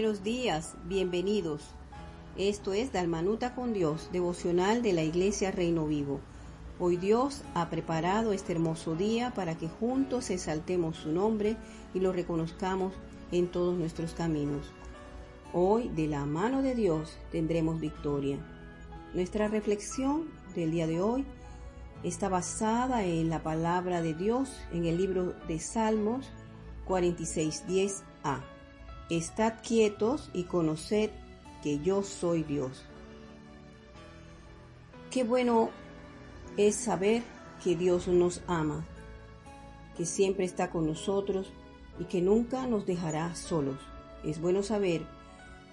buenos días, bienvenidos. Esto es Dalmanuta con Dios, devocional de la Iglesia Reino Vivo. Hoy Dios ha preparado este hermoso día para que juntos exaltemos su nombre y lo reconozcamos en todos nuestros caminos. Hoy, de la mano de Dios, tendremos victoria. Nuestra reflexión del día de hoy está basada en la palabra de Dios en el libro de Salmos 46.10a. Estad quietos y conoced que yo soy Dios. Qué bueno es saber que Dios nos ama, que siempre está con nosotros y que nunca nos dejará solos. Es bueno saber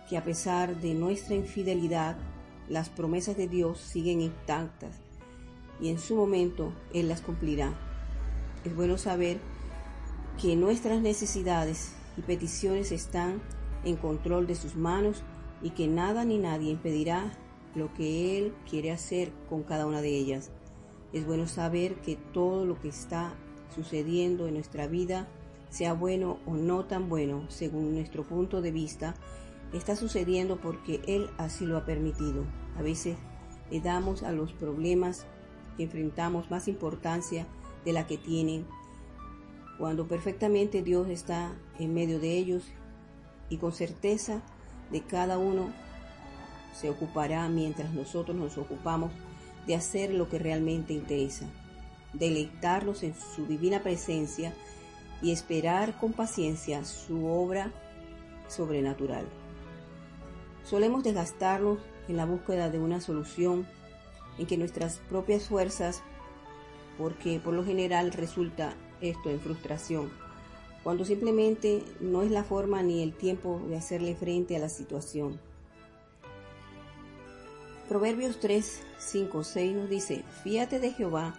que a pesar de nuestra infidelidad, las promesas de Dios siguen intactas y en su momento Él las cumplirá. Es bueno saber que nuestras necesidades y peticiones están en control de sus manos y que nada ni nadie impedirá lo que Él quiere hacer con cada una de ellas. Es bueno saber que todo lo que está sucediendo en nuestra vida, sea bueno o no tan bueno, según nuestro punto de vista, está sucediendo porque Él así lo ha permitido. A veces le damos a los problemas que enfrentamos más importancia de la que tienen, cuando perfectamente Dios está en medio de ellos y con certeza de cada uno se ocupará mientras nosotros nos ocupamos de hacer lo que realmente interesa, deleitarlos en su divina presencia y esperar con paciencia su obra sobrenatural. Solemos desgastarnos en la búsqueda de una solución en que nuestras propias fuerzas, porque por lo general resulta esto en frustración, cuando simplemente no es la forma ni el tiempo de hacerle frente a la situación. Proverbios 3, 5, 6 nos dice, fíate de Jehová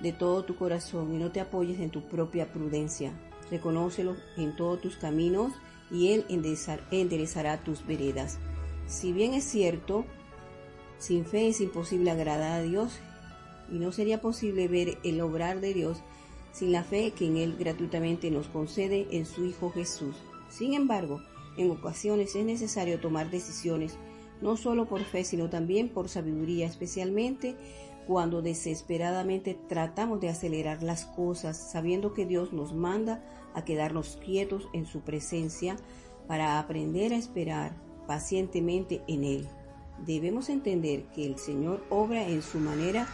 de todo tu corazón y no te apoyes en tu propia prudencia. Reconócelo en todos tus caminos y Él enderezará tus veredas. Si bien es cierto, sin fe es imposible agradar a Dios y no sería posible ver el obrar de Dios sin la fe que en Él gratuitamente nos concede en su Hijo Jesús. Sin embargo, en ocasiones es necesario tomar decisiones no solo por fe, sino también por sabiduría, especialmente cuando desesperadamente tratamos de acelerar las cosas, sabiendo que Dios nos manda a quedarnos quietos en su presencia para aprender a esperar pacientemente en Él. Debemos entender que el Señor obra en su manera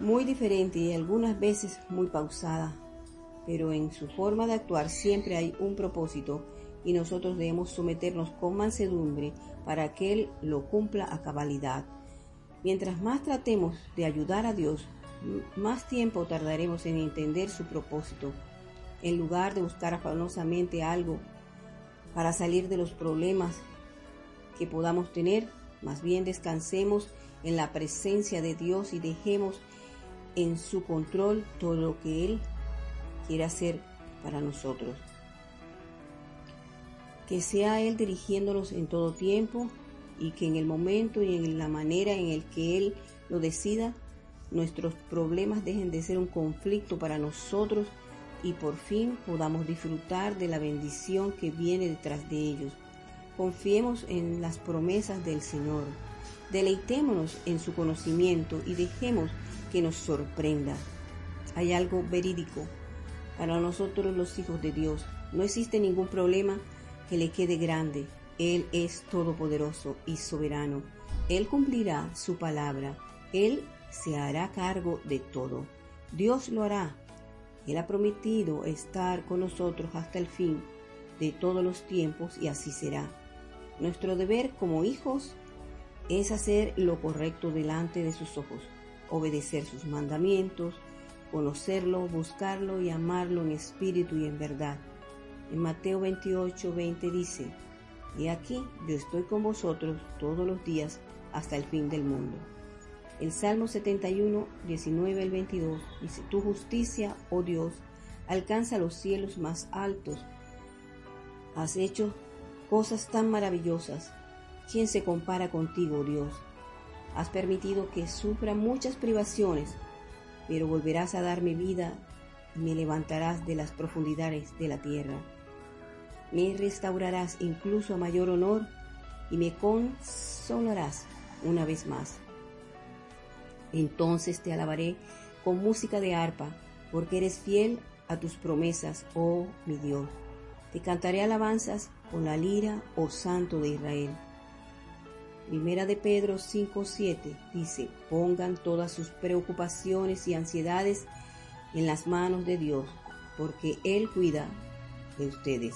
muy diferente y algunas veces muy pausada, pero en su forma de actuar siempre hay un propósito y nosotros debemos someternos con mansedumbre para que Él lo cumpla a cabalidad. Mientras más tratemos de ayudar a Dios, más tiempo tardaremos en entender su propósito. En lugar de buscar afanosamente algo para salir de los problemas que podamos tener, más bien descansemos en la presencia de Dios y dejemos en su control todo lo que Él quiere hacer para nosotros. Que sea Él dirigiéndonos en todo tiempo y que en el momento y en la manera en el que Él lo decida, nuestros problemas dejen de ser un conflicto para nosotros y por fin podamos disfrutar de la bendición que viene detrás de ellos. Confiemos en las promesas del Señor. Deleitémonos en su conocimiento y dejemos que nos sorprenda. Hay algo verídico para nosotros los hijos de Dios. No existe ningún problema que le quede grande. Él es todopoderoso y soberano. Él cumplirá su palabra. Él se hará cargo de todo. Dios lo hará. Él ha prometido estar con nosotros hasta el fin de todos los tiempos y así será. Nuestro deber como hijos es hacer lo correcto delante de sus ojos obedecer sus mandamientos, conocerlo, buscarlo y amarlo en espíritu y en verdad. En Mateo 28, 20 dice, Y aquí yo estoy con vosotros todos los días hasta el fin del mundo. El Salmo 71, 19 al 22 dice, Tu justicia, oh Dios, alcanza los cielos más altos. Has hecho cosas tan maravillosas. ¿Quién se compara contigo, Dios? Has permitido que sufra muchas privaciones, pero volverás a darme vida y me levantarás de las profundidades de la tierra. me restaurarás incluso a mayor honor y me consolarás una vez más. Entonces te alabaré con música de arpa, porque eres fiel a tus promesas, oh mi Dios. Te cantaré alabanzas con la lira, oh Santo de Israel. Primera de Pedro 5:7 dice, pongan todas sus preocupaciones y ansiedades en las manos de Dios, porque Él cuida de ustedes.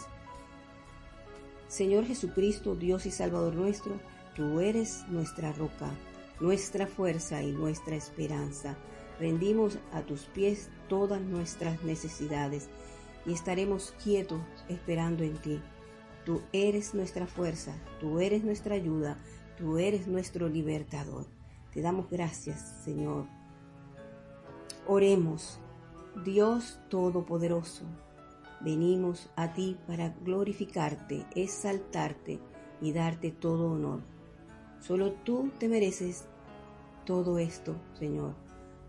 Señor Jesucristo, Dios y Salvador nuestro, tú eres nuestra roca, nuestra fuerza y nuestra esperanza. Rendimos a tus pies todas nuestras necesidades y estaremos quietos esperando en ti. Tú eres nuestra fuerza, tú eres nuestra ayuda, tú eres nuestro libertador. Te damos gracias, Señor. Oremos, Dios Todopoderoso Venimos a ti para glorificarte, exaltarte y darte todo honor. Solo tú te mereces todo esto, Señor,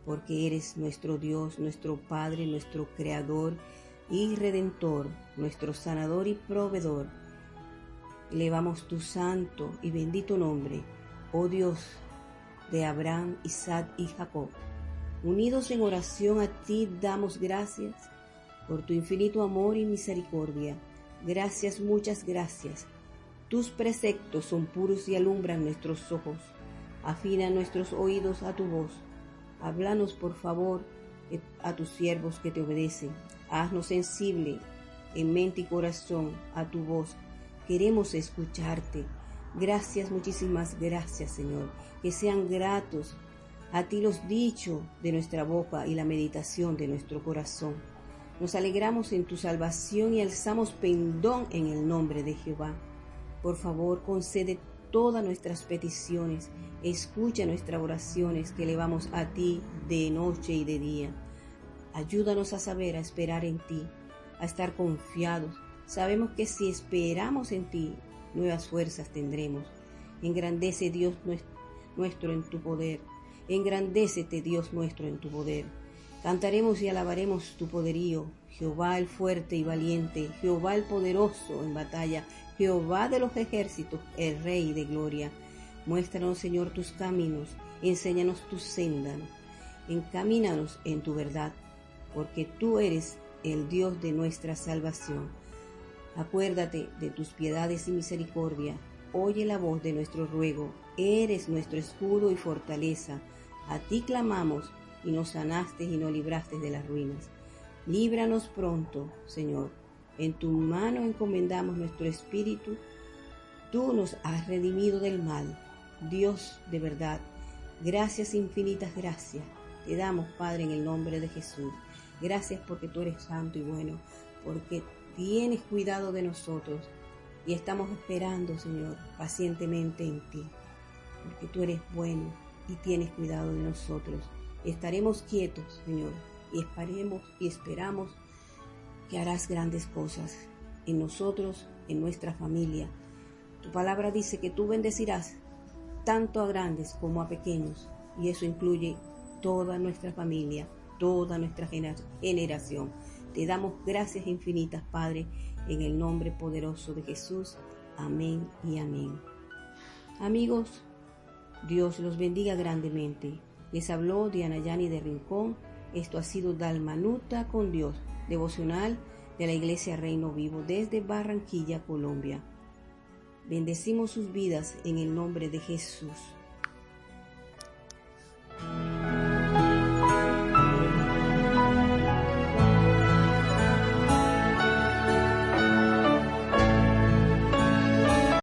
porque eres nuestro Dios, nuestro Padre, nuestro Creador y Redentor, nuestro sanador y proveedor. Elevamos tu santo y bendito nombre, oh Dios de Abraham, Isaac y Jacob. Unidos en oración a ti damos gracias por tu infinito amor y misericordia. Gracias, muchas gracias. Tus preceptos son puros y alumbran nuestros ojos. Afina nuestros oídos a tu voz. Háblanos, por favor, a tus siervos que te obedecen. Haznos sensible en mente y corazón a tu voz. Queremos escucharte. Gracias, muchísimas gracias, Señor. Que sean gratos a ti los dichos de nuestra boca y la meditación de nuestro corazón. Nos alegramos en tu salvación y alzamos pendón en el nombre de Jehová. Por favor, concede todas nuestras peticiones, escucha nuestras oraciones que elevamos a ti de noche y de día. Ayúdanos a saber, a esperar en ti, a estar confiados. Sabemos que si esperamos en ti, nuevas fuerzas tendremos. Engrandece Dios nuestro en tu poder. Engrandécete Dios nuestro en tu poder. Cantaremos y alabaremos tu poderío, Jehová el fuerte y valiente, Jehová el poderoso en batalla, Jehová de los ejércitos, el Rey de gloria. Muéstranos, Señor, tus caminos, enséñanos tus sendas, encamínanos en tu verdad, porque tú eres el Dios de nuestra salvación. Acuérdate de tus piedades y misericordia, oye la voz de nuestro ruego, eres nuestro escudo y fortaleza. A ti clamamos y nos sanaste y nos libraste de las ruinas. Líbranos pronto, Señor. En tu mano encomendamos nuestro espíritu. Tú nos has redimido del mal. Dios de verdad, gracias infinitas gracias. Te damos, Padre, en el nombre de Jesús. Gracias porque tú eres santo y bueno, porque tienes cuidado de nosotros y estamos esperando, Señor, pacientemente en ti, porque tú eres bueno y tienes cuidado de nosotros. Estaremos quietos, Señor, y esperemos y esperamos que harás grandes cosas en nosotros, en nuestra familia. Tu palabra dice que tú bendecirás tanto a grandes como a pequeños, y eso incluye toda nuestra familia, toda nuestra generación. Te damos gracias infinitas, Padre, en el nombre poderoso de Jesús. Amén y amén. Amigos, Dios los bendiga grandemente. Les habló Diana Yani de Rincón. Esto ha sido Dalmanuta con Dios, devocional de la Iglesia Reino Vivo desde Barranquilla, Colombia. Bendecimos sus vidas en el nombre de Jesús.